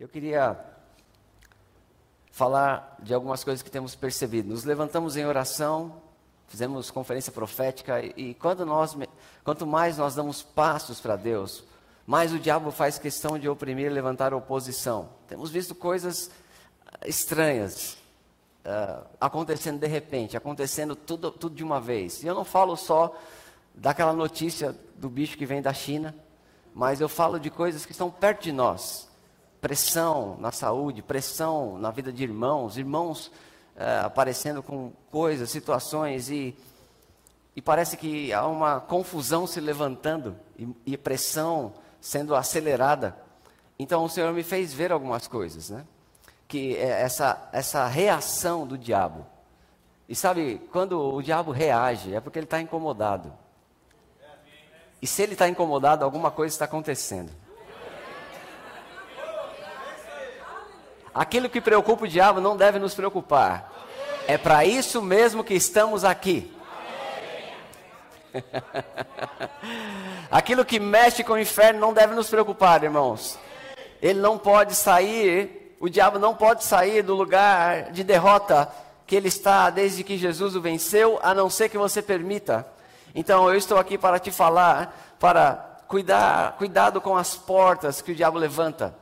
Eu queria falar de algumas coisas que temos percebido. Nos levantamos em oração, fizemos conferência profética e quando nós, quanto mais nós damos passos para Deus, mais o diabo faz questão de oprimir e levantar oposição. Temos visto coisas estranhas uh, acontecendo de repente, acontecendo tudo, tudo de uma vez. E eu não falo só daquela notícia do bicho que vem da China, mas eu falo de coisas que estão perto de nós pressão na saúde, pressão na vida de irmãos, irmãos é, aparecendo com coisas, situações e, e parece que há uma confusão se levantando e, e pressão sendo acelerada. Então o Senhor me fez ver algumas coisas, né? Que é essa, essa reação do diabo. E sabe, quando o diabo reage, é porque ele está incomodado. E se ele está incomodado, alguma coisa está acontecendo. Aquilo que preocupa o diabo não deve nos preocupar. É para isso mesmo que estamos aqui. Aquilo que mexe com o inferno não deve nos preocupar, irmãos. Ele não pode sair, o diabo não pode sair do lugar de derrota que ele está desde que Jesus o venceu, a não ser que você permita. Então eu estou aqui para te falar, para cuidar, cuidado com as portas que o diabo levanta,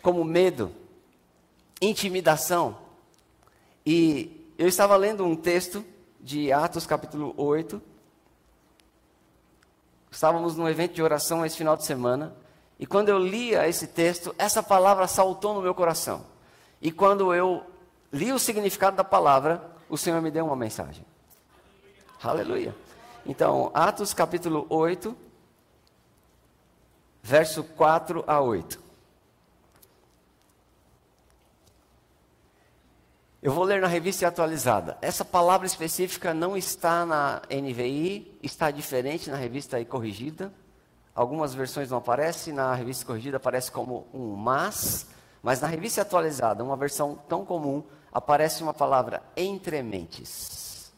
como medo intimidação. E eu estava lendo um texto de Atos capítulo 8. Estávamos num evento de oração esse final de semana. E quando eu lia esse texto, essa palavra saltou no meu coração. E quando eu li o significado da palavra, o Senhor me deu uma mensagem. Aleluia. Então, Atos capítulo 8, verso 4 a 8. Eu vou ler na revista atualizada. Essa palavra específica não está na NVI, está diferente na revista corrigida. Algumas versões não aparecem, na revista corrigida aparece como um mas, mas na revista atualizada, uma versão tão comum, aparece uma palavra entrementes.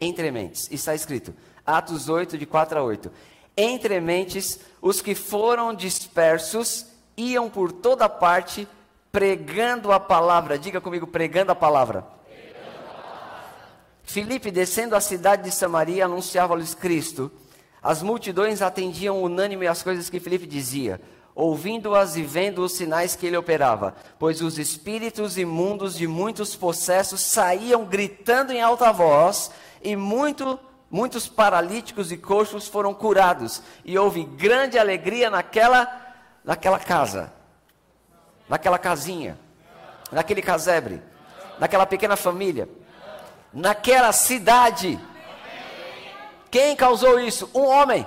Entrementes. Está escrito, Atos 8, de 4 a 8. Entrementes, os que foram dispersos iam por toda parte pregando a palavra. Diga comigo, pregando a palavra. Filipe, descendo a cidade de Samaria, anunciava-lhes Cristo. As multidões atendiam unânime às coisas que Filipe dizia, ouvindo-as e vendo os sinais que ele operava, pois os espíritos imundos de muitos possessos saíam gritando em alta voz, e muito, muitos paralíticos e coxos foram curados, e houve grande alegria naquela, naquela casa naquela casinha, naquele casebre, naquela pequena família, naquela cidade. Quem causou isso? Um homem.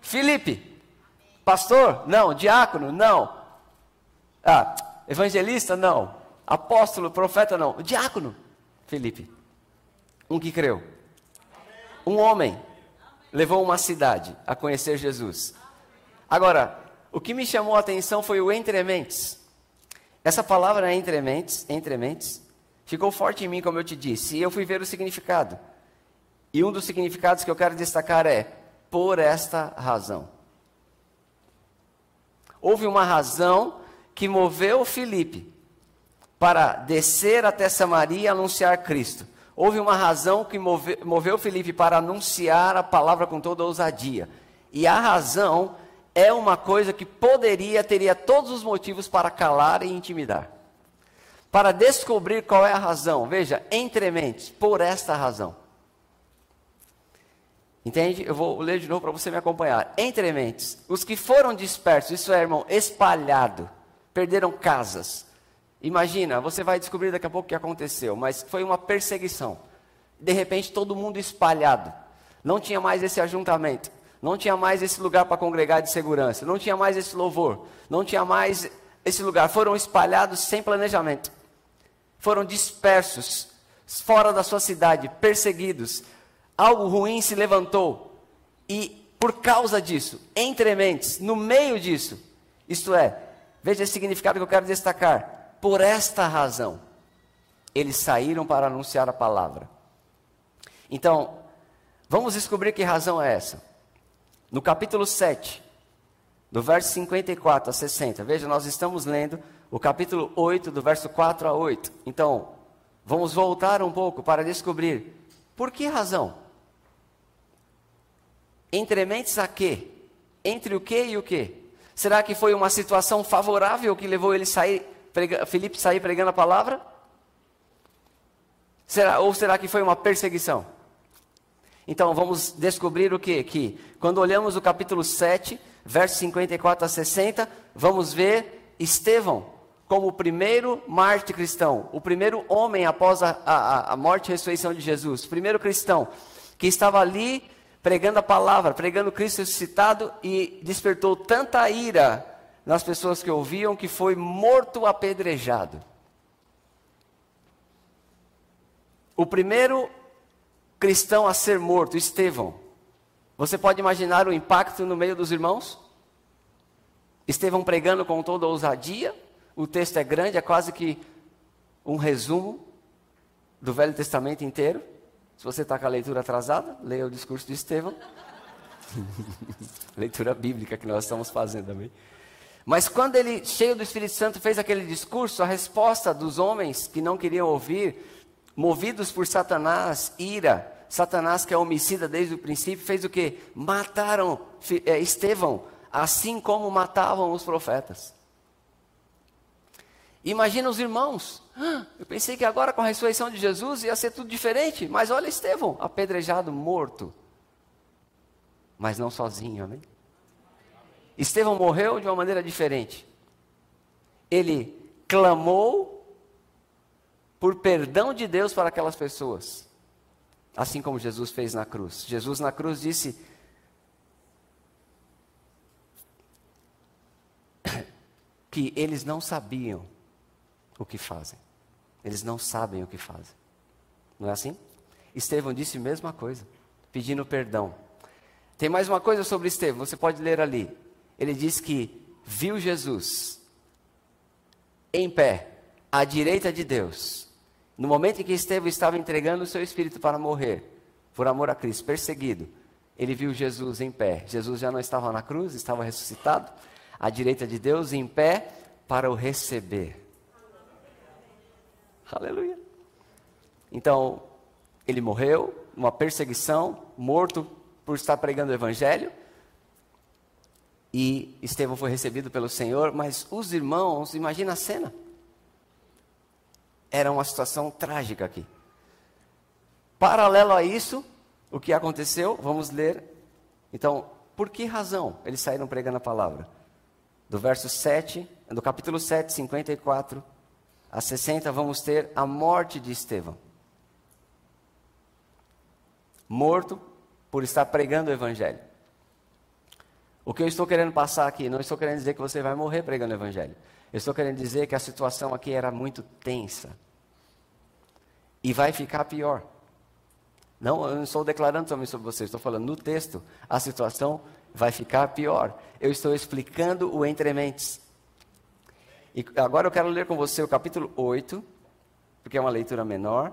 Filipe. Pastor? Não. Diácono? Não. Ah, evangelista? Não. Apóstolo, profeta? Não. Diácono? Filipe. Um que creu. Um homem levou uma cidade a conhecer Jesus. Agora, o que me chamou a atenção foi o entrementes. Essa palavra entrementes, entrementes, ficou forte em mim, como eu te disse, e eu fui ver o significado. E um dos significados que eu quero destacar é por esta razão. Houve uma razão que moveu Filipe para descer até Samaria e anunciar Cristo. Houve uma razão que moveu, moveu Filipe para anunciar a palavra com toda ousadia. E a razão é uma coisa que poderia, teria todos os motivos para calar e intimidar. Para descobrir qual é a razão, veja, entre mentes, por esta razão. Entende? Eu vou ler de novo para você me acompanhar. Entre mentes, os que foram dispersos, isso é, irmão, espalhado, perderam casas. Imagina, você vai descobrir daqui a pouco o que aconteceu, mas foi uma perseguição. De repente, todo mundo espalhado. Não tinha mais esse ajuntamento. Não tinha mais esse lugar para congregar de segurança. Não tinha mais esse louvor. Não tinha mais esse lugar. Foram espalhados sem planejamento. Foram dispersos, fora da sua cidade, perseguidos. Algo ruim se levantou. E por causa disso, entre mentes, no meio disso, isto é, veja esse significado que eu quero destacar. Por esta razão, eles saíram para anunciar a palavra. Então, vamos descobrir que razão é essa. No capítulo 7, do verso 54 a 60. Veja, nós estamos lendo o capítulo 8, do verso 4 a 8. Então, vamos voltar um pouco para descobrir por que razão. Entre mentes a quê? Entre o que e o que? Será que foi uma situação favorável que levou ele sair, prega, Felipe sair pregando a palavra? Será, ou será que foi uma perseguição? Então vamos descobrir o que? Que quando olhamos o capítulo 7, versos 54 a 60, vamos ver Estevão como o primeiro mártir cristão, o primeiro homem após a, a, a morte e ressurreição de Jesus, o primeiro cristão que estava ali pregando a palavra, pregando Cristo ressuscitado e despertou tanta ira nas pessoas que ouviam que foi morto apedrejado. O primeiro cristão a ser morto, Estevão. Você pode imaginar o impacto no meio dos irmãos? Estevão pregando com toda ousadia. O texto é grande, é quase que um resumo do Velho Testamento inteiro. Se você está com a leitura atrasada, leia o discurso de Estevão. leitura bíblica que nós estamos fazendo também. Mas quando ele, cheio do Espírito Santo, fez aquele discurso, a resposta dos homens que não queriam ouvir, movidos por Satanás, ira, Satanás que é homicida desde o princípio, fez o que? Mataram é, Estevão, assim como matavam os profetas. Imagina os irmãos. Ah, eu pensei que agora com a ressurreição de Jesus ia ser tudo diferente, mas olha Estevão, apedrejado, morto. Mas não sozinho, amém? Estevão morreu de uma maneira diferente. Ele clamou por perdão de Deus para aquelas pessoas. Assim como Jesus fez na cruz. Jesus na cruz disse: que eles não sabiam o que fazem. Eles não sabem o que fazem. Não é assim? Estevão disse a mesma coisa, pedindo perdão. Tem mais uma coisa sobre Estevão, você pode ler ali. Ele diz que viu Jesus em pé, à direita de Deus, no momento em que Estevão estava entregando o seu espírito para morrer, por amor a Cristo, perseguido, ele viu Jesus em pé. Jesus já não estava na cruz, estava ressuscitado, à direita de Deus, em pé, para o receber. Aleluia. Então, ele morreu numa perseguição, morto por estar pregando o evangelho. E Estevão foi recebido pelo Senhor, mas os irmãos, imagina a cena era uma situação trágica aqui. Paralelo a isso, o que aconteceu, vamos ler. Então, por que razão eles saíram pregando a palavra? Do verso 7, do capítulo 7, 54 a 60, vamos ter a morte de Estevão. Morto por estar pregando o evangelho. O que eu estou querendo passar aqui, não estou querendo dizer que você vai morrer pregando o evangelho. Eu estou querendo dizer que a situação aqui era muito tensa. E vai ficar pior. Não, eu não estou declarando também sobre você, estou falando no texto, a situação vai ficar pior. Eu estou explicando o entrementes. E agora eu quero ler com você o capítulo 8, porque é uma leitura menor,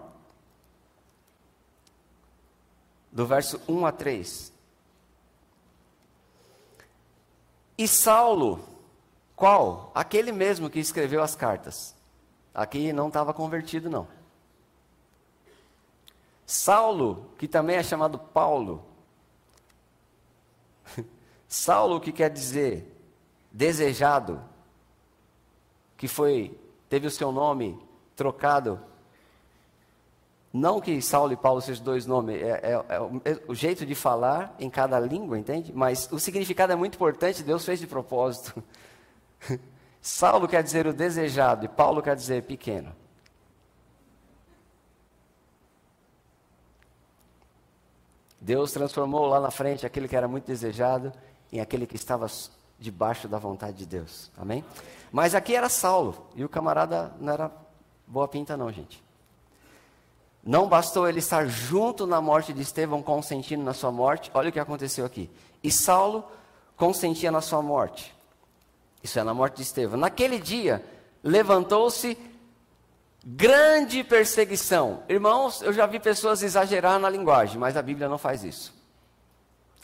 do verso 1 a 3. E Saulo, qual? Aquele mesmo que escreveu as cartas. Aqui não estava convertido, não. Saulo, que também é chamado Paulo. Saulo, que quer dizer desejado, que foi teve o seu nome trocado. Não que Saulo e Paulo sejam dois nomes, é, é, é, o, é, o, jeito de falar em cada língua, entende? Mas o significado é muito importante, Deus fez de propósito. Saulo quer dizer o desejado e Paulo quer dizer pequeno. Deus transformou lá na frente aquele que era muito desejado em aquele que estava debaixo da vontade de Deus. Amém? Mas aqui era Saulo, e o camarada não era boa pinta, não, gente. Não bastou ele estar junto na morte de Estevão, consentindo na sua morte, olha o que aconteceu aqui. E Saulo consentia na sua morte. Isso é na morte de Estevão. Naquele dia, levantou-se Grande perseguição. Irmãos, eu já vi pessoas exagerar na linguagem, mas a Bíblia não faz isso.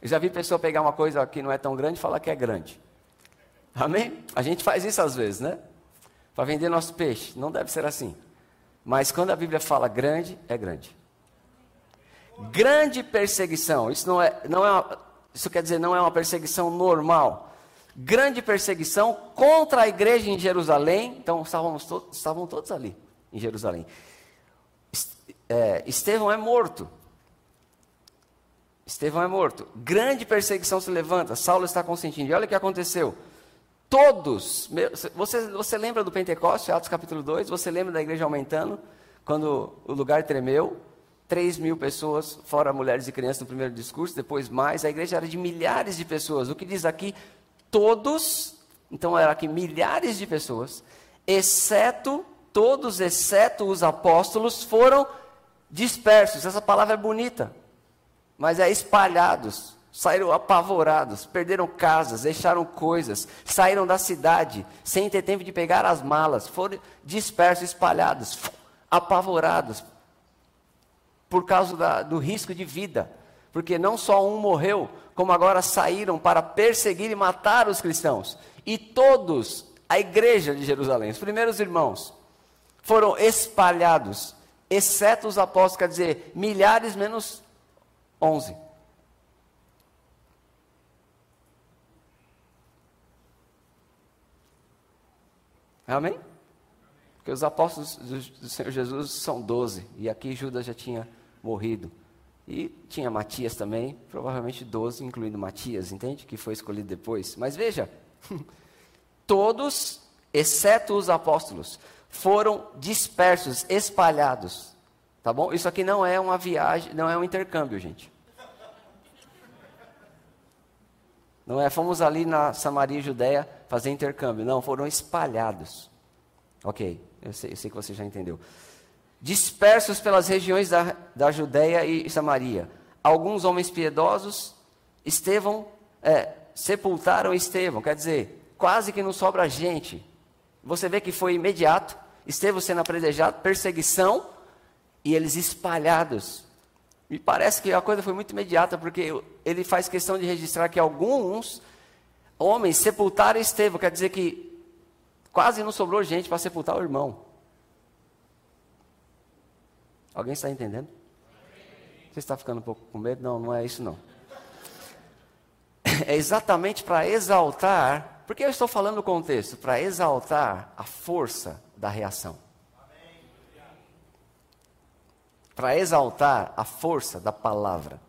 Eu já vi pessoa pegar uma coisa que não é tão grande e falar que é grande. Amém? A gente faz isso às vezes, né? Para vender nosso peixe. Não deve ser assim. Mas quando a Bíblia fala grande, é grande. Grande perseguição. Isso não é, não é isso quer dizer não é uma perseguição normal. Grande perseguição contra a igreja em Jerusalém. Então estávamos to estavam todos ali em Jerusalém. É, Estevão é morto. Estevão é morto. Grande perseguição se levanta. Saulo está consentindo. E olha o que aconteceu. Todos. Você, você lembra do Pentecoste, Atos capítulo 2? Você lembra da igreja aumentando? Quando o lugar tremeu? 3 mil pessoas, fora mulheres e crianças no primeiro discurso, depois mais. A igreja era de milhares de pessoas. O que diz aqui? Todos. Então era aqui milhares de pessoas, exceto, todos exceto os apóstolos, foram dispersos. Essa palavra é bonita mas é espalhados, saíram apavorados, perderam casas, deixaram coisas, saíram da cidade sem ter tempo de pegar as malas, foram dispersos, espalhados, apavorados, por causa da, do risco de vida, porque não só um morreu, como agora saíram para perseguir e matar os cristãos, e todos, a igreja de Jerusalém, os primeiros irmãos, foram espalhados, exceto os apóstolos, quer dizer, milhares menos 11. Amém? Porque os apóstolos do Senhor Jesus são 12. E aqui Judas já tinha morrido. E tinha Matias também, provavelmente 12, incluindo Matias, entende? Que foi escolhido depois. Mas veja, todos, exceto os apóstolos, foram dispersos, espalhados. Tá bom? Isso aqui não é uma viagem, não é um intercâmbio, gente. Não é, fomos ali na Samaria e Judéia fazer intercâmbio. Não, foram espalhados. Ok, eu sei, eu sei que você já entendeu. Dispersos pelas regiões da, da Judéia e Samaria. Alguns homens piedosos, Estevão, é, sepultaram Estevão. Quer dizer, quase que não sobra gente. Você vê que foi imediato. Estevão sendo apredejado, perseguição, e eles espalhados me parece que a coisa foi muito imediata, porque ele faz questão de registrar que alguns homens sepultaram Estevão, quer dizer que quase não sobrou gente para sepultar o irmão. Alguém está entendendo? Você está ficando um pouco com medo? Não, não é isso não. É exatamente para exaltar, porque eu estou falando no contexto, para exaltar a força da reação. para exaltar a força da palavra.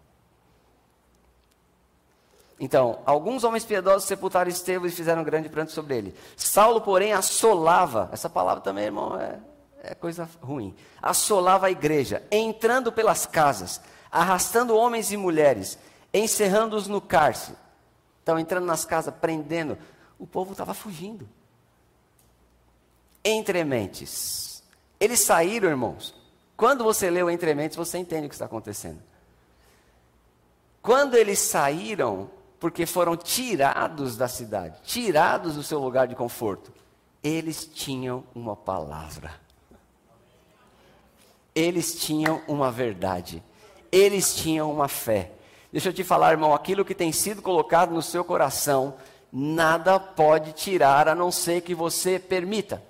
Então, alguns homens piedosos sepultaram Estevão e fizeram grande pranto sobre ele. Saulo, porém, assolava, essa palavra também, irmão, é, é coisa ruim. Assolava a igreja, entrando pelas casas, arrastando homens e mulheres, encerrando-os no cárcere. Então, entrando nas casas, prendendo. O povo estava fugindo. Entre mentes. Eles saíram, irmãos, quando você lê o Entre Mentes, você entende o que está acontecendo. Quando eles saíram, porque foram tirados da cidade, tirados do seu lugar de conforto, eles tinham uma palavra. Eles tinham uma verdade. Eles tinham uma fé. Deixa eu te falar, irmão, aquilo que tem sido colocado no seu coração, nada pode tirar a não ser que você permita.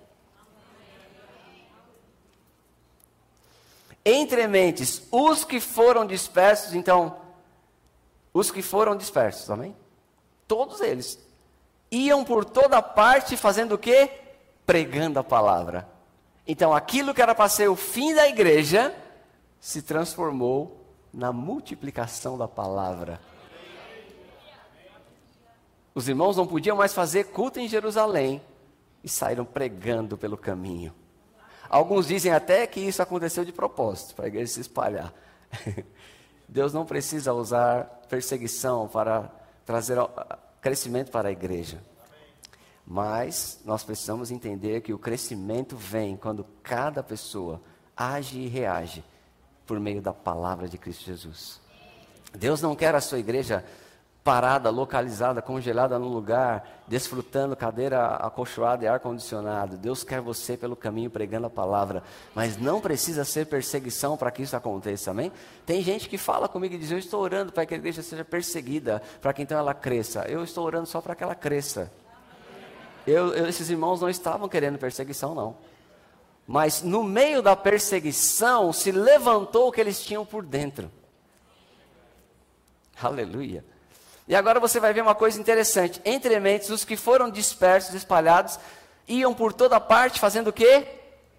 entre mentes, os que foram dispersos, então, os que foram dispersos, amém? Todos eles iam por toda parte fazendo o quê? Pregando a palavra. Então, aquilo que era para ser o fim da igreja se transformou na multiplicação da palavra. Os irmãos não podiam mais fazer culto em Jerusalém e saíram pregando pelo caminho. Alguns dizem até que isso aconteceu de propósito, para a igreja se espalhar. Deus não precisa usar perseguição para trazer crescimento para a igreja. Mas nós precisamos entender que o crescimento vem quando cada pessoa age e reage por meio da palavra de Cristo Jesus. Deus não quer a sua igreja parada, localizada, congelada num lugar, desfrutando cadeira acolchoada e ar-condicionado. Deus quer você pelo caminho pregando a palavra, mas não precisa ser perseguição para que isso aconteça, amém? Tem gente que fala comigo e diz: Eu estou orando para que a igreja seja perseguida, para que então ela cresça. Eu estou orando só para que ela cresça. Eu, eu, esses irmãos não estavam querendo perseguição, não. Mas no meio da perseguição se levantou o que eles tinham por dentro. Aleluia. E agora você vai ver uma coisa interessante. Entre mentes, os que foram dispersos, espalhados, iam por toda parte fazendo o quê?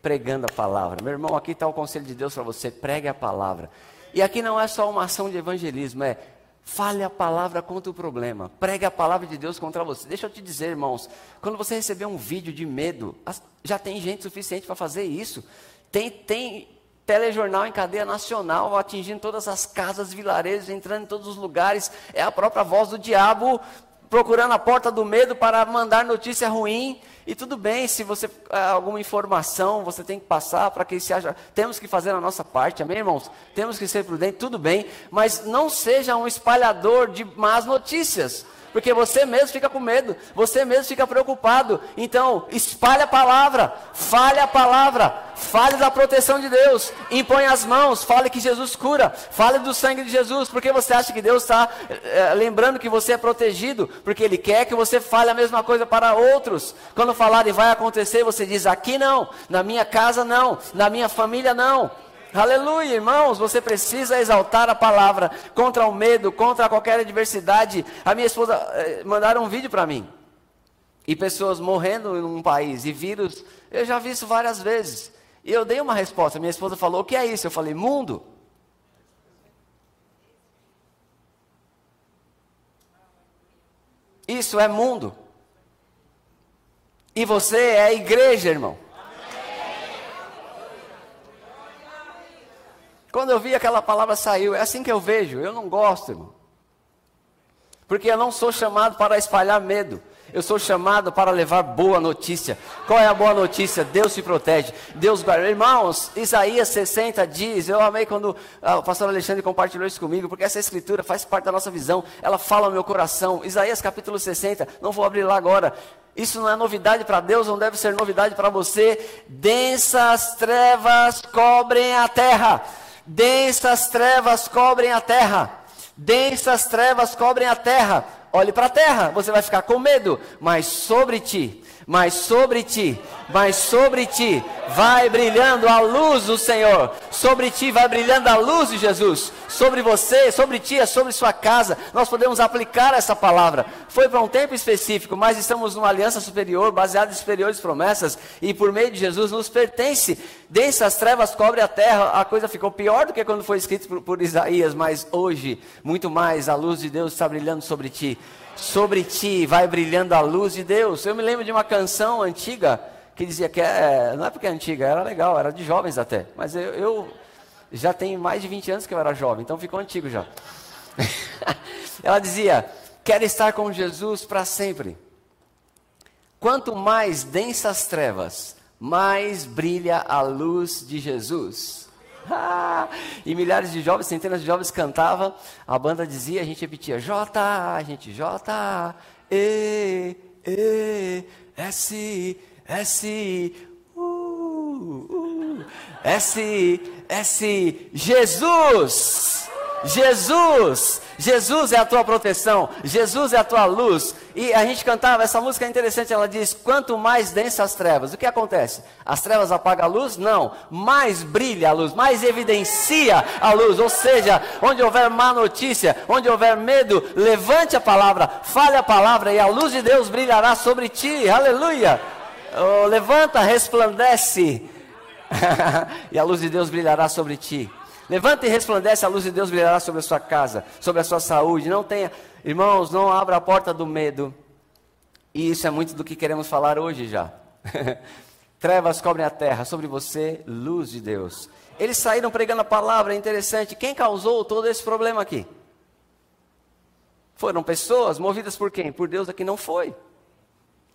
Pregando a palavra. Meu irmão, aqui está o conselho de Deus para você: pregue a palavra. E aqui não é só uma ação de evangelismo, é fale a palavra contra o problema. Pregue a palavra de Deus contra você. Deixa eu te dizer, irmãos, quando você receber um vídeo de medo, já tem gente suficiente para fazer isso. Tem, tem telejornal em cadeia nacional, atingindo todas as casas, vilarejos, entrando em todos os lugares. É a própria voz do diabo procurando a porta do medo para mandar notícia ruim. E tudo bem, se você ah, alguma informação você tem que passar para que se haja. Temos que fazer a nossa parte, amém, irmãos? Temos que ser prudentes, tudo bem, mas não seja um espalhador de más notícias porque você mesmo fica com medo, você mesmo fica preocupado. Então, espalhe a palavra, fale a palavra, fale da proteção de Deus, impõe as mãos, fale que Jesus cura, fale do sangue de Jesus, porque você acha que Deus está é, lembrando que você é protegido, porque Ele quer que você fale a mesma coisa para outros. Quando falarem vai acontecer, você diz aqui não, na minha casa não, na minha família não. Aleluia, irmãos, você precisa exaltar a palavra contra o medo, contra qualquer adversidade. A minha esposa eh, mandaram um vídeo para mim. E pessoas morrendo em um país e vírus, eu já vi isso várias vezes. E eu dei uma resposta. Minha esposa falou: "O que é isso?" Eu falei: "Mundo". Isso é mundo. E você é igreja, irmão. Quando eu vi aquela palavra saiu, é assim que eu vejo. Eu não gosto, irmão. Porque eu não sou chamado para espalhar medo. Eu sou chamado para levar boa notícia. Qual é a boa notícia? Deus se protege. Deus guarda. Irmãos, Isaías 60 diz. Eu amei quando ah, o pastor Alexandre compartilhou isso comigo, porque essa escritura faz parte da nossa visão. Ela fala no meu coração. Isaías capítulo 60. Não vou abrir lá agora. Isso não é novidade para Deus, não deve ser novidade para você. Densas trevas cobrem a terra Densas trevas cobrem a terra. Densas trevas cobrem a terra. Olhe para a terra, você vai ficar com medo, mas sobre ti mas sobre ti, mas sobre ti vai brilhando a luz do Senhor, sobre ti vai brilhando a luz de Jesus, sobre você, sobre ti, é sobre sua casa. Nós podemos aplicar essa palavra. Foi para um tempo específico, mas estamos numa aliança superior, baseada em superiores promessas, e por meio de Jesus nos pertence. Densas trevas cobre a terra. A coisa ficou pior do que quando foi escrito por, por Isaías, mas hoje, muito mais, a luz de Deus está brilhando sobre ti sobre ti vai brilhando a luz de Deus. Eu me lembro de uma canção antiga que dizia que é, não é porque é antiga, era legal, era de jovens até, mas eu, eu já tenho mais de 20 anos que eu era jovem, então ficou antigo já. Ela dizia: Quero estar com Jesus para sempre. Quanto mais densas trevas, mais brilha a luz de Jesus. e milhares de jovens, centenas de jovens cantavam, a banda dizia, a gente repetia, J, a gente J, E, E, S, S, U, U, S, S, Jesus, Jesus, Jesus é a tua proteção, Jesus é a tua luz. E a gente cantava, essa música é interessante, ela diz: quanto mais densas as trevas, o que acontece? As trevas apagam a luz? Não, mais brilha a luz, mais evidencia a luz. Ou seja, onde houver má notícia, onde houver medo, levante a palavra, fale a palavra e a luz de Deus brilhará sobre ti. Aleluia! Oh, levanta, resplandece, e a luz de Deus brilhará sobre ti. Levanta e resplandece, a luz de Deus brilhará sobre a sua casa, sobre a sua saúde. Não tenha, irmãos, não abra a porta do medo. E isso é muito do que queremos falar hoje já. Trevas cobrem a terra, sobre você, luz de Deus. Eles saíram pregando a palavra, é interessante. Quem causou todo esse problema aqui? Foram pessoas movidas por quem? Por Deus aqui não foi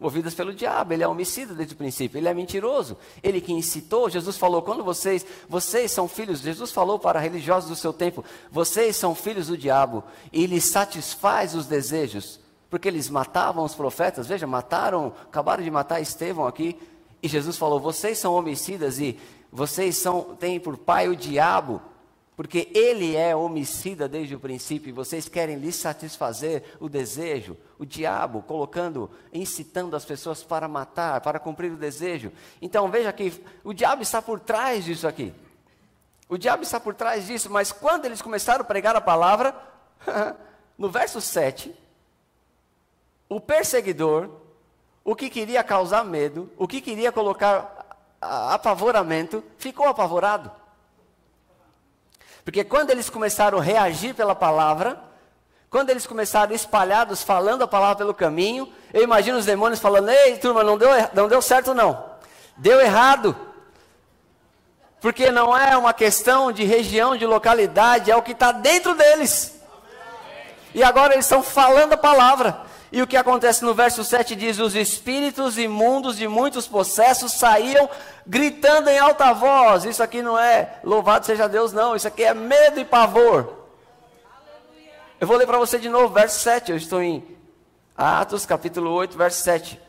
movidas pelo diabo. Ele é homicida desde o princípio, ele é mentiroso. Ele que incitou, Jesus falou: quando vocês, vocês são filhos, Jesus falou para religiosos do seu tempo: vocês são filhos do diabo e ele satisfaz os desejos, porque eles matavam os profetas. Veja, mataram, acabaram de matar Estevão aqui. E Jesus falou: vocês são homicidas e vocês são, têm por pai o diabo. Porque ele é homicida desde o princípio e vocês querem lhe satisfazer o desejo, o diabo colocando, incitando as pessoas para matar, para cumprir o desejo. Então veja que o diabo está por trás disso aqui. O diabo está por trás disso, mas quando eles começaram a pregar a palavra, no verso 7, o perseguidor, o que queria causar medo, o que queria colocar apavoramento, ficou apavorado. Porque quando eles começaram a reagir pela palavra, quando eles começaram espalhados falando a palavra pelo caminho, eu imagino os demônios falando: Ei, turma, não deu, não deu certo não. Deu errado. Porque não é uma questão de região, de localidade, é o que está dentro deles. E agora eles estão falando a palavra. E o que acontece no verso 7 diz: Os espíritos imundos de muitos possessos saíam gritando em alta voz. Isso aqui não é louvado seja Deus, não. Isso aqui é medo e pavor. Eu vou ler para você de novo, verso 7. Eu estou em Atos, capítulo 8, verso 7.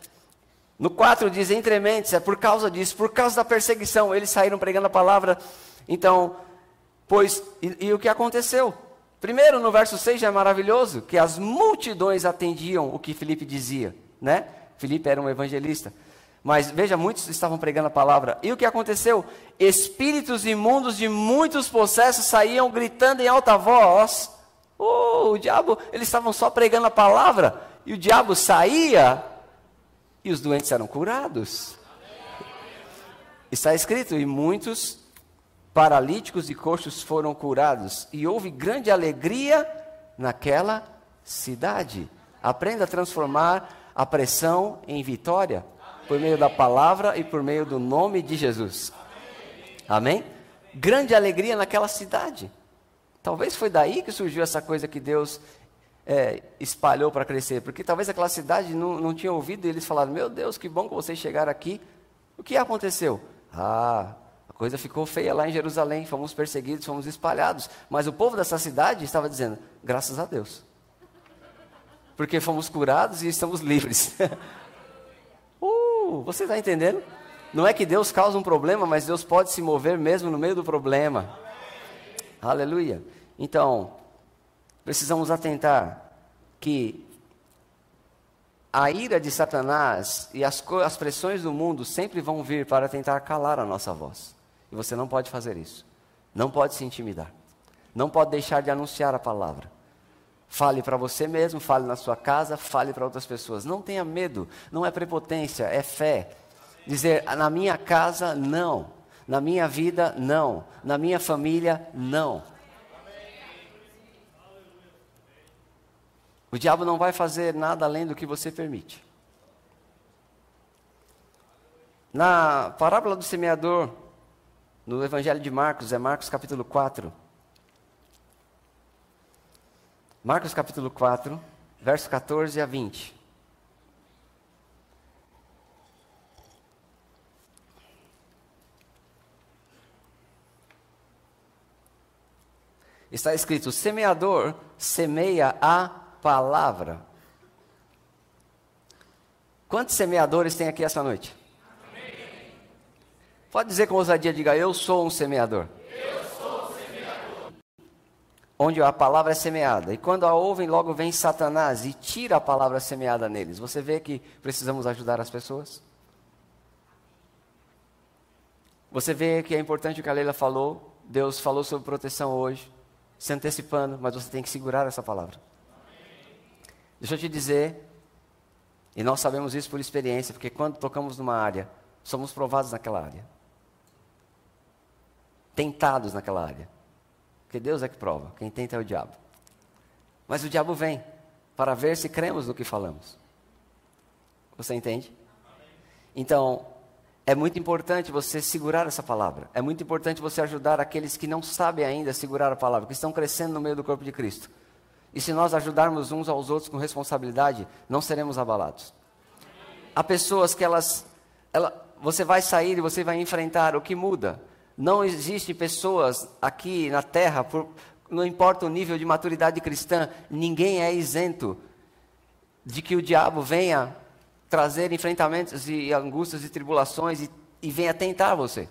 No 4 diz: Entre mentes, é por causa disso, por causa da perseguição. Eles saíram pregando a palavra. Então, pois, e, e o que aconteceu? Primeiro, no verso 6 já é maravilhoso, que as multidões atendiam o que Felipe dizia, né? Felipe era um evangelista. Mas veja, muitos estavam pregando a palavra. E o que aconteceu? Espíritos imundos de muitos possessos saíam gritando em alta voz. Oh, o diabo, eles estavam só pregando a palavra. E o diabo saía e os doentes eram curados. Está escrito, e muitos paralíticos e coxos foram curados, e houve grande alegria naquela cidade. Aprenda a transformar a pressão em vitória por meio da palavra e por meio do nome de Jesus. Amém? Grande alegria naquela cidade. Talvez foi daí que surgiu essa coisa que Deus é, espalhou para crescer, porque talvez aquela cidade não, não tinha ouvido e eles falaram: Meu Deus, que bom que vocês chegaram aqui. O que aconteceu? Ah, coisa ficou feia lá em Jerusalém, fomos perseguidos, fomos espalhados. Mas o povo dessa cidade estava dizendo: graças a Deus. Porque fomos curados e estamos livres. uh, você está entendendo? Não é que Deus causa um problema, mas Deus pode se mover mesmo no meio do problema. Aleluia. Então, precisamos atentar que a ira de Satanás e as, as pressões do mundo sempre vão vir para tentar calar a nossa voz. E você não pode fazer isso. Não pode se intimidar. Não pode deixar de anunciar a palavra. Fale para você mesmo, fale na sua casa, fale para outras pessoas. Não tenha medo, não é prepotência, é fé. Dizer, na minha casa, não. Na minha vida, não. Na minha família, não. O diabo não vai fazer nada além do que você permite. Na parábola do semeador, no Evangelho de Marcos, é Marcos capítulo 4. Marcos capítulo 4, verso 14 a 20. Está escrito: o semeador semeia a palavra. Quantos semeadores tem aqui essa noite? Pode dizer com ousadia, diga, eu sou um semeador. Eu sou semeador. Onde a palavra é semeada. E quando a ouvem, logo vem Satanás e tira a palavra semeada neles. Você vê que precisamos ajudar as pessoas? Você vê que é importante o que a Leila falou. Deus falou sobre proteção hoje, se antecipando, mas você tem que segurar essa palavra. Deixa eu te dizer, e nós sabemos isso por experiência, porque quando tocamos numa área, somos provados naquela área tentados naquela área. Porque Deus é que prova, quem tenta é o diabo. Mas o diabo vem para ver se cremos no que falamos. Você entende? Então, é muito importante você segurar essa palavra. É muito importante você ajudar aqueles que não sabem ainda segurar a palavra, que estão crescendo no meio do corpo de Cristo. E se nós ajudarmos uns aos outros com responsabilidade, não seremos abalados. Há pessoas que elas, ela, você vai sair e você vai enfrentar o que muda não existe pessoas aqui na terra, por, não importa o nível de maturidade cristã, ninguém é isento de que o diabo venha trazer enfrentamentos e angústias e tribulações e, e venha tentar você.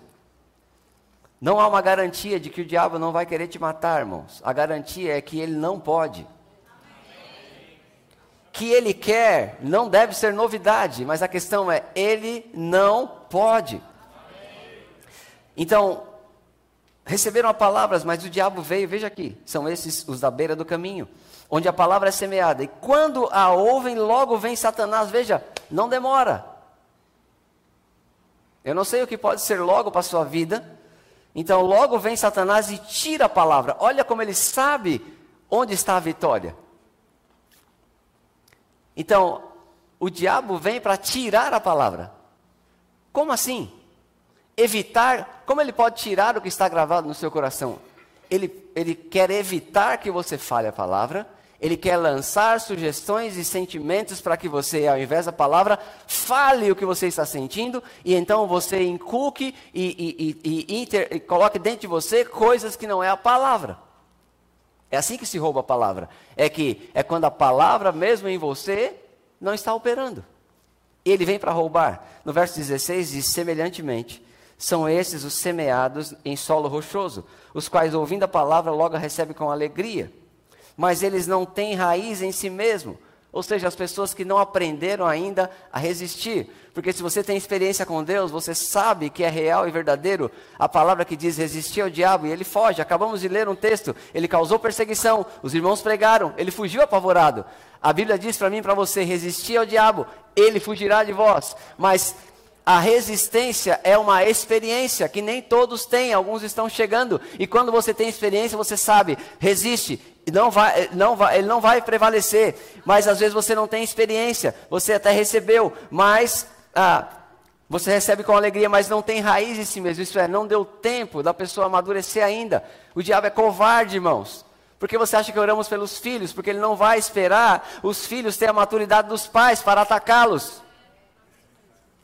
Não há uma garantia de que o diabo não vai querer te matar, irmãos. A garantia é que ele não pode. Que ele quer não deve ser novidade, mas a questão é: ele não pode. Então, receberam palavras, mas o diabo veio, veja aqui, são esses os da beira do caminho, onde a palavra é semeada. E quando a ouvem, logo vem Satanás, veja, não demora. Eu não sei o que pode ser logo para a sua vida, então logo vem Satanás e tira a palavra. Olha como ele sabe onde está a vitória. Então, o diabo vem para tirar a palavra. Como assim? Evitar, como ele pode tirar o que está gravado no seu coração? Ele, ele quer evitar que você fale a palavra, ele quer lançar sugestões e sentimentos para que você, ao invés da palavra, fale o que você está sentindo e então você inculque e, e, e, inter, e coloque dentro de você coisas que não é a palavra. É assim que se rouba a palavra. É que é quando a palavra, mesmo em você, não está operando. Ele vem para roubar. No verso 16 diz: semelhantemente, são esses os semeados em solo rochoso, os quais, ouvindo a palavra, logo a recebem com alegria mas eles não têm raiz em si mesmo. Ou seja, as pessoas que não aprenderam ainda a resistir. Porque se você tem experiência com Deus, você sabe que é real e verdadeiro a palavra que diz resistir ao diabo e ele foge. Acabamos de ler um texto, ele causou perseguição, os irmãos pregaram, ele fugiu apavorado. A Bíblia diz para mim para você: resistir ao diabo, ele fugirá de vós. Mas a resistência é uma experiência que nem todos têm, alguns estão chegando. E quando você tem experiência, você sabe, resiste, não vai, não vai, ele não vai prevalecer. Mas às vezes você não tem experiência, você até recebeu, mas ah, você recebe com alegria, mas não tem raiz em si mesmo. Isso é, não deu tempo da pessoa amadurecer ainda. O diabo é covarde, irmãos. Porque você acha que oramos pelos filhos? Porque ele não vai esperar os filhos ter a maturidade dos pais para atacá-los.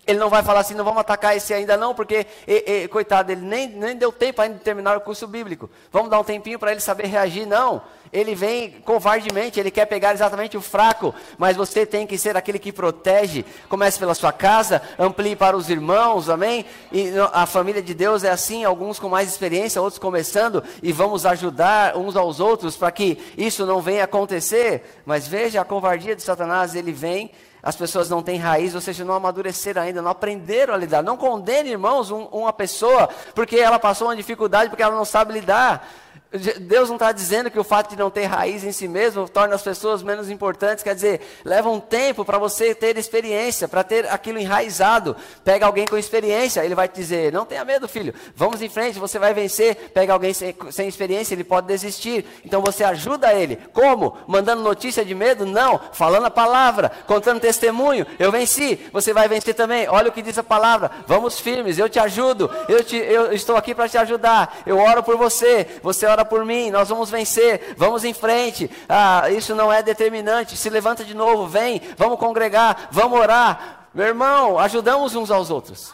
Ele não vai falar assim, não vamos atacar esse ainda não, porque, e, e, coitado, ele nem, nem deu tempo ainda de terminar o curso bíblico. Vamos dar um tempinho para ele saber reagir. Não, ele vem covardemente, ele quer pegar exatamente o fraco, mas você tem que ser aquele que protege. Comece pela sua casa, amplie para os irmãos, amém? E a família de Deus é assim, alguns com mais experiência, outros começando, e vamos ajudar uns aos outros para que isso não venha acontecer. Mas veja a covardia de Satanás, ele vem as pessoas não têm raiz, ou seja, não amadureceram ainda, não aprenderam a lidar. Não condene, irmãos, um, uma pessoa porque ela passou uma dificuldade, porque ela não sabe lidar. Deus não está dizendo que o fato de não ter raiz em si mesmo torna as pessoas menos importantes, quer dizer, leva um tempo para você ter experiência, para ter aquilo enraizado. Pega alguém com experiência, ele vai te dizer: Não tenha medo, filho, vamos em frente, você vai vencer. Pega alguém sem, sem experiência, ele pode desistir. Então você ajuda ele. Como? Mandando notícia de medo? Não. Falando a palavra, contando testemunho. Eu venci, você vai vencer também. Olha o que diz a palavra: Vamos firmes, eu te ajudo, eu, te, eu estou aqui para te ajudar. Eu oro por você, você ora ora por mim, nós vamos vencer, vamos em frente. Ah, isso não é determinante. Se levanta de novo, vem, vamos congregar, vamos orar. Meu irmão, ajudamos uns aos outros.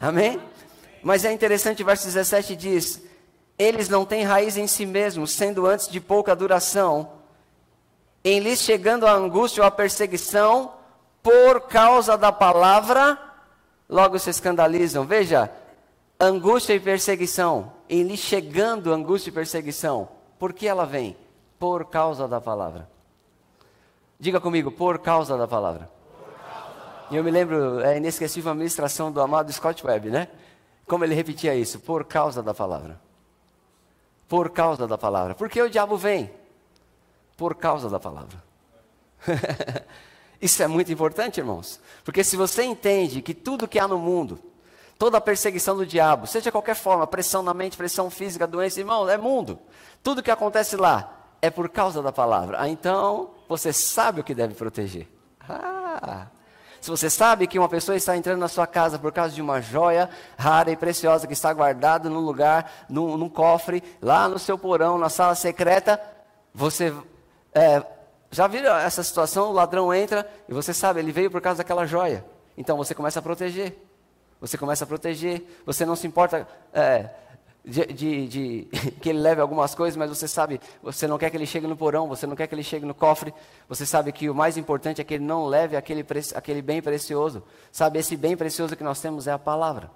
Amém? Mas é interessante, verso 17 diz: Eles não têm raiz em si mesmos, sendo antes de pouca duração, em lhes chegando a angústia ou a perseguição, por causa da palavra, logo se escandalizam. Veja, angústia e perseguição em lhe chegando angústia e perseguição, por que ela vem? Por causa da palavra. Diga comigo, por causa da palavra. E eu me lembro, é inesquecível a ministração do amado Scott Webb, né? Como ele repetia isso, por causa da palavra. Por causa da palavra. Por que o diabo vem? Por causa da palavra. isso é muito importante, irmãos. Porque se você entende que tudo que há no mundo, Toda a perseguição do diabo, seja qualquer forma, pressão na mente, pressão física, doença, irmão, é mundo. Tudo que acontece lá é por causa da palavra. Ah, então você sabe o que deve proteger. Ah, se você sabe que uma pessoa está entrando na sua casa por causa de uma joia rara e preciosa que está guardada num lugar, num, num cofre, lá no seu porão, na sala secreta, você é, já viu essa situação? O ladrão entra e você sabe, ele veio por causa daquela joia. Então você começa a proteger. Você começa a proteger, você não se importa é, de, de, de, que ele leve algumas coisas, mas você sabe, você não quer que ele chegue no porão, você não quer que ele chegue no cofre, você sabe que o mais importante é que ele não leve aquele, aquele bem precioso. Sabe, esse bem precioso que nós temos é a palavra.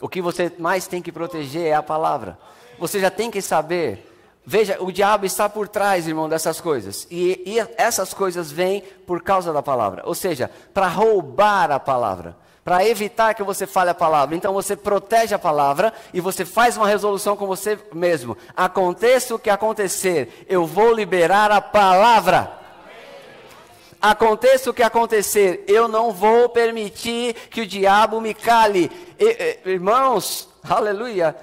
O que você mais tem que proteger é a palavra. Você já tem que saber. Veja, o diabo está por trás, irmão, dessas coisas. E, e essas coisas vêm por causa da palavra. Ou seja, para roubar a palavra para evitar que você fale a palavra. Então você protege a palavra e você faz uma resolução com você mesmo. Aconteça o que acontecer, eu vou liberar a palavra. Aconteça o que acontecer, eu não vou permitir que o diabo me cale. E, irmãos, aleluia.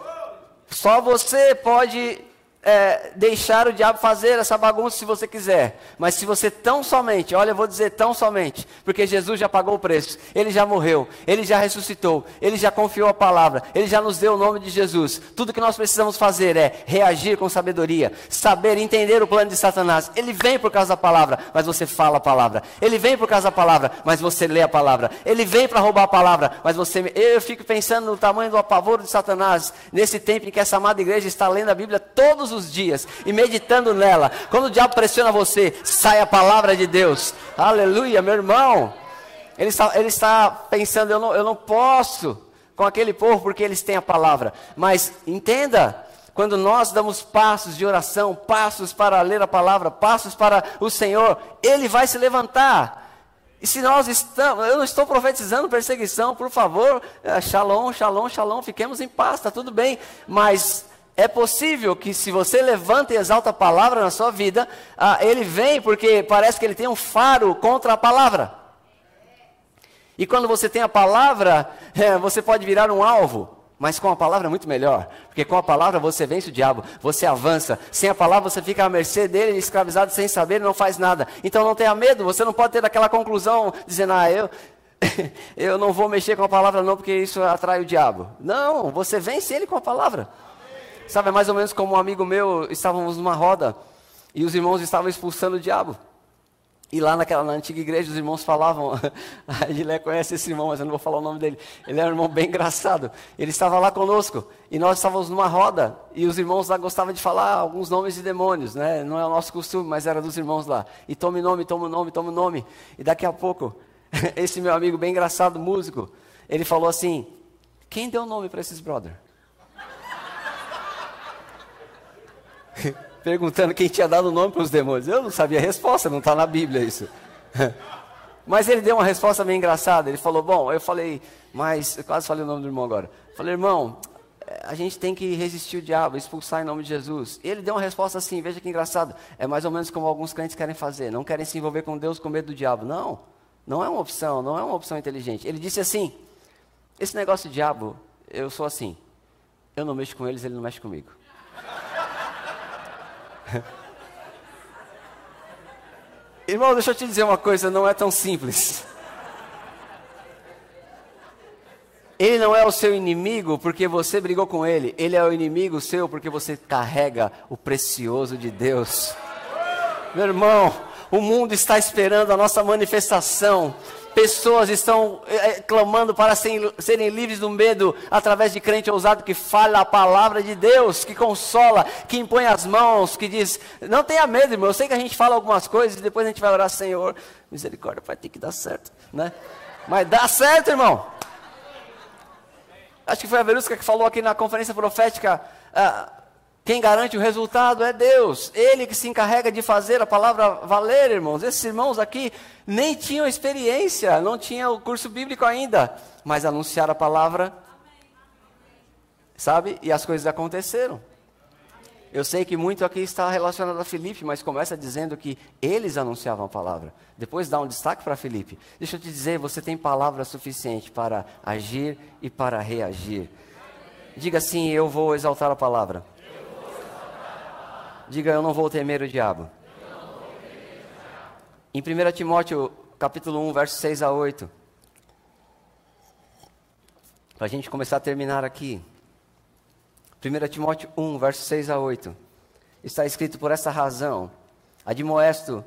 Só você pode é, deixar o diabo fazer essa bagunça se você quiser. Mas se você tão somente, olha, eu vou dizer tão somente, porque Jesus já pagou o preço, ele já morreu, ele já ressuscitou, ele já confiou a palavra, ele já nos deu o nome de Jesus. Tudo que nós precisamos fazer é reagir com sabedoria, saber entender o plano de Satanás. Ele vem por causa da palavra, mas você fala a palavra. Ele vem por causa da palavra, mas você lê a palavra. Ele vem para roubar a palavra, mas você. Eu fico pensando no tamanho do apavoro de Satanás nesse tempo em que essa amada igreja está lendo a Bíblia todos todos os dias e meditando nela. Quando o diabo pressiona você, sai a palavra de Deus. Aleluia, meu irmão. Ele está, ele está pensando, eu não, eu não posso com aquele povo porque eles têm a palavra. Mas entenda, quando nós damos passos de oração, passos para ler a palavra, passos para o Senhor, Ele vai se levantar. E se nós estamos, eu não estou profetizando perseguição, por favor, eh, shalom, shalom, shalom, fiquemos em paz, está tudo bem. Mas é possível que se você levanta e exalta a palavra na sua vida, ah, ele vem porque parece que ele tem um faro contra a palavra. E quando você tem a palavra, é, você pode virar um alvo. Mas com a palavra é muito melhor, porque com a palavra você vence o diabo, você avança. Sem a palavra você fica à mercê dele, escravizado sem saber, não faz nada. Então não tenha medo, você não pode ter aquela conclusão dizendo, ah, eu, eu não vou mexer com a palavra não, porque isso atrai o diabo. Não, você vence ele com a palavra. Sabe, é mais ou menos como um amigo meu, estávamos numa roda e os irmãos estavam expulsando o diabo. E lá naquela, na antiga igreja os irmãos falavam, a Edilé conhece esse irmão, mas eu não vou falar o nome dele. Ele é um irmão bem engraçado. Ele estava lá conosco e nós estávamos numa roda e os irmãos lá gostavam de falar alguns nomes de demônios, né? Não é o nosso costume, mas era dos irmãos lá. E tome nome, tome nome, tome nome. E daqui a pouco, esse meu amigo bem engraçado, músico, ele falou assim: Quem deu nome para esses brothers? perguntando quem tinha dado o nome para os demônios. Eu não sabia a resposta, não está na Bíblia isso. Mas ele deu uma resposta meio engraçada. Ele falou: Bom, eu falei, mas. Eu quase falei o nome do irmão agora. falei, irmão, a gente tem que resistir o diabo, expulsar em nome de Jesus. Ele deu uma resposta assim: Veja que engraçado. É mais ou menos como alguns crentes querem fazer. Não querem se envolver com Deus com medo do diabo. Não, não é uma opção, não é uma opção inteligente. Ele disse assim: Esse negócio de diabo, eu sou assim. Eu não mexo com eles, ele não mexe comigo. Irmão, deixa eu te dizer uma coisa, não é tão simples. Ele não é o seu inimigo porque você brigou com ele. Ele é o inimigo seu porque você carrega o precioso de Deus. Meu irmão, o mundo está esperando a nossa manifestação. Pessoas estão é, clamando para serem, serem livres do medo através de crente ousado que fala a palavra de Deus, que consola, que impõe as mãos, que diz: Não tenha medo, irmão. Eu sei que a gente fala algumas coisas e depois a gente vai orar, Senhor, misericórdia, vai ter que dar certo, né? Mas dá certo, irmão. Acho que foi a Verusca que falou aqui na conferência profética. Ah, quem garante o resultado é Deus. Ele que se encarrega de fazer a palavra valer, irmãos. Esses irmãos aqui nem tinham experiência, não tinham o curso bíblico ainda, mas anunciaram a palavra, sabe? E as coisas aconteceram. Eu sei que muito aqui está relacionado a Felipe, mas começa dizendo que eles anunciavam a palavra. Depois dá um destaque para Felipe. Deixa eu te dizer, você tem palavra suficiente para agir e para reagir. Diga assim: Eu vou exaltar a palavra. Diga, eu não vou temer o diabo. Em 1 Timóteo, capítulo 1, versos 6 a 8. Para a gente começar a terminar aqui. 1 Timóteo 1, versos 6 a 8. Está escrito por essa razão: Admoesto-te,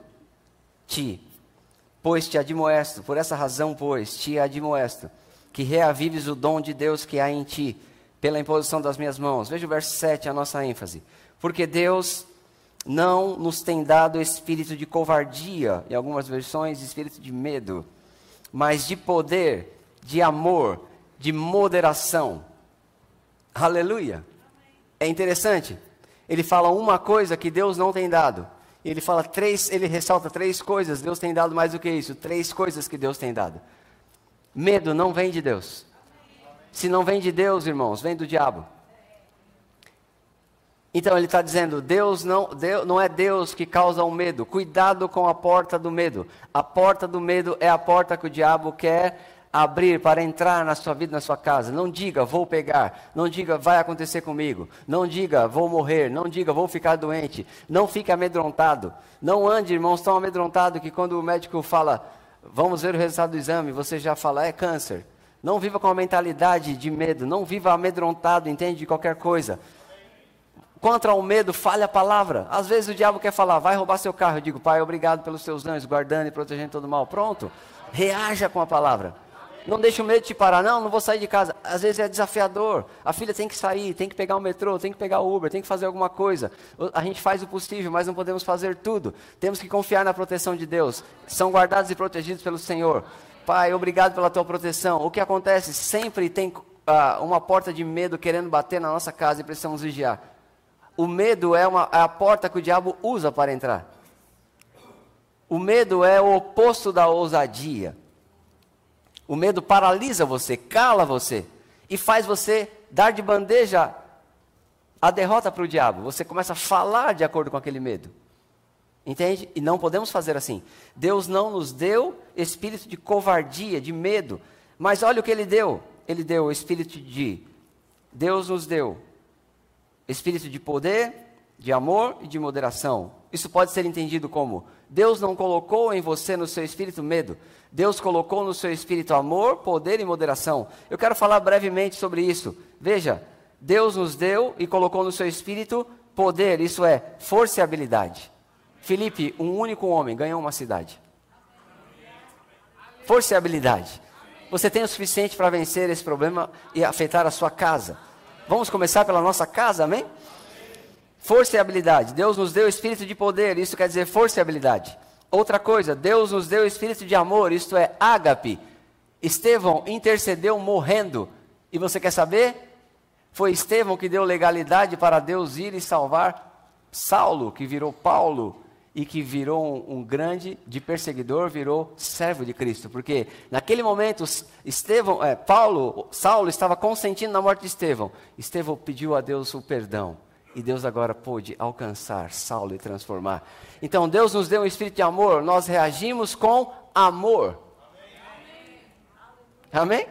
pois te admoesto, por essa razão, pois, te admoesto, que reavives o dom de Deus que há em ti, pela imposição das minhas mãos. Veja o verso 7, a nossa ênfase. Porque Deus não nos tem dado espírito de covardia, em algumas versões, espírito de medo, mas de poder, de amor, de moderação. Aleluia. É interessante. Ele fala uma coisa que Deus não tem dado. Ele fala três, ele ressalta três coisas, Deus tem dado mais do que isso, três coisas que Deus tem dado. Medo não vem de Deus. Se não vem de Deus, irmãos, vem do diabo. Então ele está dizendo: Deus não, Deus não é Deus que causa o medo. Cuidado com a porta do medo. A porta do medo é a porta que o diabo quer abrir para entrar na sua vida, na sua casa. Não diga, vou pegar. Não diga, vai acontecer comigo. Não diga, vou morrer. Não diga, vou ficar doente. Não fique amedrontado. Não ande, irmãos, tão amedrontado que quando o médico fala, vamos ver o resultado do exame, você já fala, é câncer. Não viva com a mentalidade de medo. Não viva amedrontado, entende, de qualquer coisa. Contra o medo, fale a palavra. Às vezes o diabo quer falar, vai roubar seu carro. Eu digo, pai, obrigado pelos seus anjos, guardando e protegendo todo mal. Pronto. Reaja com a palavra. Não deixe o medo te parar. Não, não vou sair de casa. Às vezes é desafiador. A filha tem que sair, tem que pegar o metrô, tem que pegar o Uber, tem que fazer alguma coisa. A gente faz o possível, mas não podemos fazer tudo. Temos que confiar na proteção de Deus. São guardados e protegidos pelo Senhor. Pai, obrigado pela tua proteção. O que acontece? Sempre tem uh, uma porta de medo querendo bater na nossa casa e precisamos vigiar. O medo é, uma, é a porta que o diabo usa para entrar. O medo é o oposto da ousadia. O medo paralisa você, cala você e faz você dar de bandeja a derrota para o diabo. Você começa a falar de acordo com aquele medo. Entende? E não podemos fazer assim. Deus não nos deu espírito de covardia, de medo. Mas olha o que ele deu. Ele deu o espírito de. Deus nos deu espírito de poder, de amor e de moderação. Isso pode ser entendido como: Deus não colocou em você, no seu espírito, medo. Deus colocou no seu espírito amor, poder e moderação. Eu quero falar brevemente sobre isso. Veja, Deus nos deu e colocou no seu espírito poder, isso é, força e habilidade. Felipe, um único homem, ganhou uma cidade. Força e habilidade. Você tem o suficiente para vencer esse problema e afetar a sua casa. Vamos começar pela nossa casa, amém? Força e habilidade. Deus nos deu espírito de poder, isso quer dizer força e habilidade. Outra coisa, Deus nos deu espírito de amor, isto é, ágape. Estevão intercedeu morrendo. E você quer saber? Foi Estevão que deu legalidade para Deus ir e salvar Saulo, que virou Paulo e que virou um, um, grande de perseguidor, virou servo de Cristo. Porque naquele momento, Estevão, é, Paulo, Saulo estava consentindo na morte de Estevão. Estevão pediu a Deus o perdão. E Deus agora pôde alcançar Saulo e transformar. Então Deus nos deu um espírito de amor, nós reagimos com amor. Amém? Amém?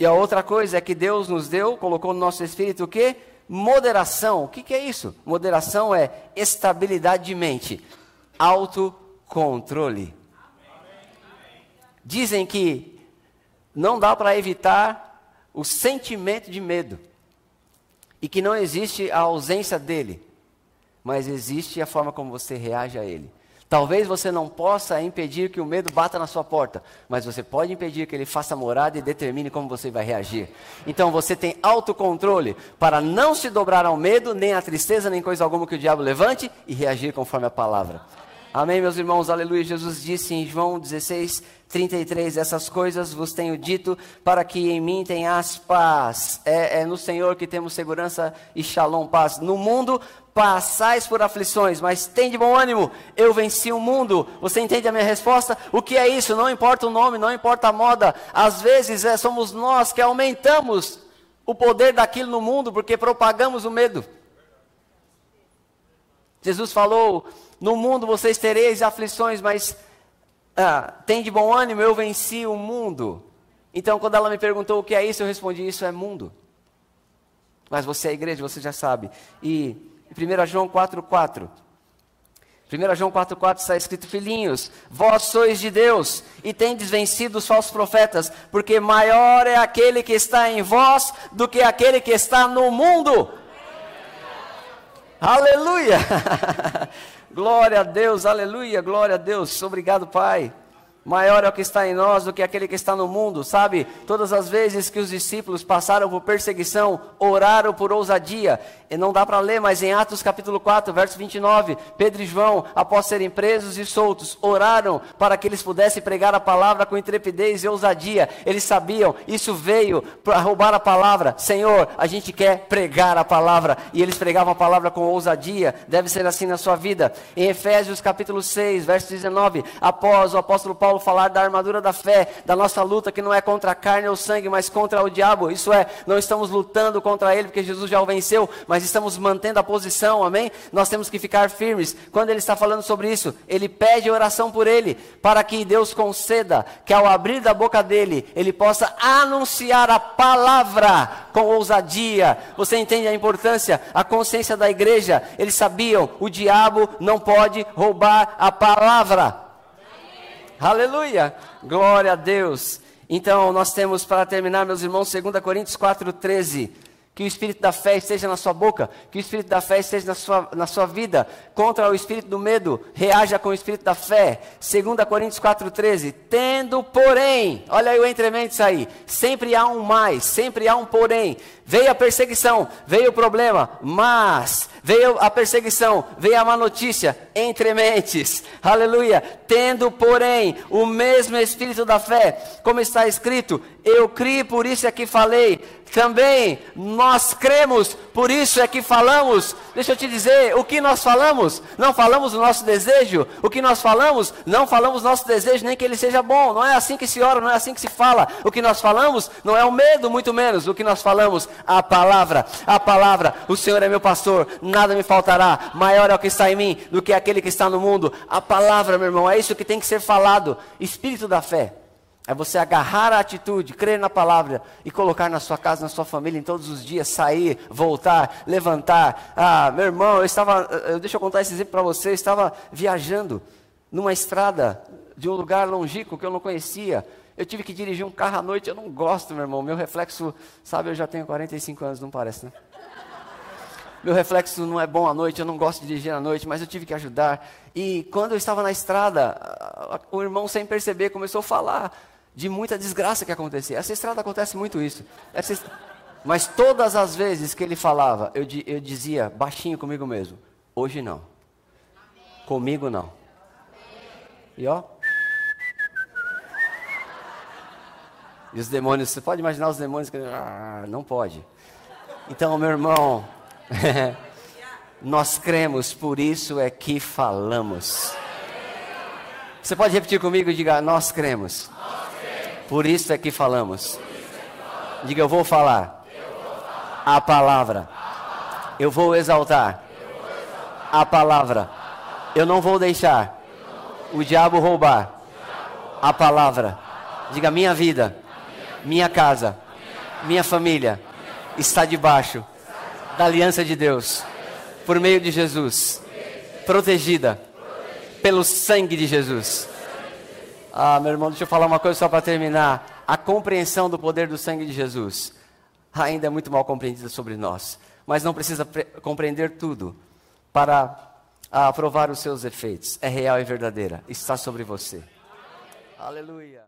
E a outra coisa é que Deus nos deu, colocou no nosso espírito o quê? Moderação. O que, que é isso? Moderação é estabilidade de mente, autocontrole. Dizem que não dá para evitar o sentimento de medo e que não existe a ausência dele mas existe a forma como você reage a ele. Talvez você não possa impedir que o medo bata na sua porta, mas você pode impedir que ele faça morada e determine como você vai reagir. Então você tem autocontrole para não se dobrar ao medo, nem à tristeza, nem coisa alguma que o diabo levante e reagir conforme a palavra. Amém, meus irmãos, aleluia. Jesus disse em João 16, 33: Essas coisas vos tenho dito para que em mim tenhas paz. É, é no Senhor que temos segurança e shalom, paz. No mundo passais por aflições, mas tem de bom ânimo, eu venci o mundo. Você entende a minha resposta? O que é isso? Não importa o nome, não importa a moda. Às vezes é, somos nós que aumentamos o poder daquilo no mundo porque propagamos o medo. Jesus falou no mundo vocês tereis aflições, mas ah, tem de bom ânimo, eu venci o mundo. Então, quando ela me perguntou o que é isso, eu respondi: Isso é mundo. Mas você é igreja, você já sabe. E 1 João 4,4. 1 João 4,4 está escrito: Filhinhos, vós sois de Deus e tendes vencido os falsos profetas, porque maior é aquele que está em vós do que aquele que está no mundo. Aleluia! Glória a Deus, aleluia, glória a Deus. Obrigado, Pai. Maior é o que está em nós do que aquele que está no mundo, sabe? Todas as vezes que os discípulos passaram por perseguição, oraram por ousadia. E não dá para ler, mas em Atos capítulo 4, verso 29, Pedro e João, após serem presos e soltos, oraram para que eles pudessem pregar a palavra com intrepidez e ousadia. Eles sabiam, isso veio para roubar a palavra. Senhor, a gente quer pregar a palavra. E eles pregavam a palavra com ousadia. Deve ser assim na sua vida. Em Efésios capítulo 6, verso 19, após o apóstolo Paulo Paulo falar da armadura da fé, da nossa luta que não é contra a carne ou sangue, mas contra o diabo. Isso é, não estamos lutando contra ele porque Jesus já o venceu, mas estamos mantendo a posição, amém? Nós temos que ficar firmes. Quando ele está falando sobre isso, ele pede oração por ele, para que Deus conceda que ao abrir da boca dele, ele possa anunciar a palavra com ousadia. Você entende a importância, a consciência da igreja? Eles sabiam, o diabo não pode roubar a palavra. Aleluia! Glória a Deus. Então, nós temos para terminar, meus irmãos, 2 Coríntios 4,13. Que o espírito da fé esteja na sua boca, que o espírito da fé esteja na sua, na sua vida. Contra o espírito do medo, reaja com o espírito da fé. 2 Coríntios 4,13. Tendo, porém, olha aí o entrementes aí. Sempre há um mais, sempre há um porém. Veio a perseguição, veio o problema, mas veio a perseguição, veio a má notícia, entre mentes, aleluia. Tendo, porém, o mesmo espírito da fé, como está escrito, eu criei, por isso é que falei. Também nós cremos, por isso é que falamos. Deixa eu te dizer, o que nós falamos? Não falamos o nosso desejo. O que nós falamos? Não falamos o nosso desejo, nem que ele seja bom. Não é assim que se ora, não é assim que se fala. O que nós falamos não é o medo, muito menos. O que nós falamos a palavra, a palavra, o Senhor é meu pastor, nada me faltará, maior é o que está em mim do que aquele que está no mundo. A palavra, meu irmão, é isso que tem que ser falado. Espírito da fé. É você agarrar a atitude, crer na palavra e colocar na sua casa, na sua família, em todos os dias, sair, voltar, levantar. Ah, meu irmão, eu estava, deixa eu contar esse exemplo para você, eu estava viajando numa estrada de um lugar longínquo que eu não conhecia. Eu tive que dirigir um carro à noite, eu não gosto, meu irmão. Meu reflexo, sabe, eu já tenho 45 anos, não parece, né? Meu reflexo não é bom à noite, eu não gosto de dirigir à noite, mas eu tive que ajudar. E quando eu estava na estrada, o irmão, sem perceber, começou a falar de muita desgraça que acontecia. Essa estrada acontece muito isso. Essa... Mas todas as vezes que ele falava, eu, eu dizia baixinho comigo mesmo: hoje não. Comigo não. E ó, E os demônios, você pode imaginar os demônios que. Ah, não pode. Então, meu irmão, nós cremos, por isso é que falamos. Você pode repetir comigo e diga: Nós cremos. Por isso é que falamos. Diga: Eu vou falar a palavra. Eu vou exaltar a palavra. Eu não vou deixar o diabo roubar a palavra. Diga: Minha vida minha casa, minha família está debaixo da aliança de Deus, por meio de Jesus, protegida pelo sangue de Jesus. Ah, meu irmão, deixa eu falar uma coisa só para terminar. A compreensão do poder do sangue de Jesus ainda é muito mal compreendida sobre nós, mas não precisa compreender tudo para aprovar os seus efeitos. É real e verdadeira, está sobre você. Aleluia.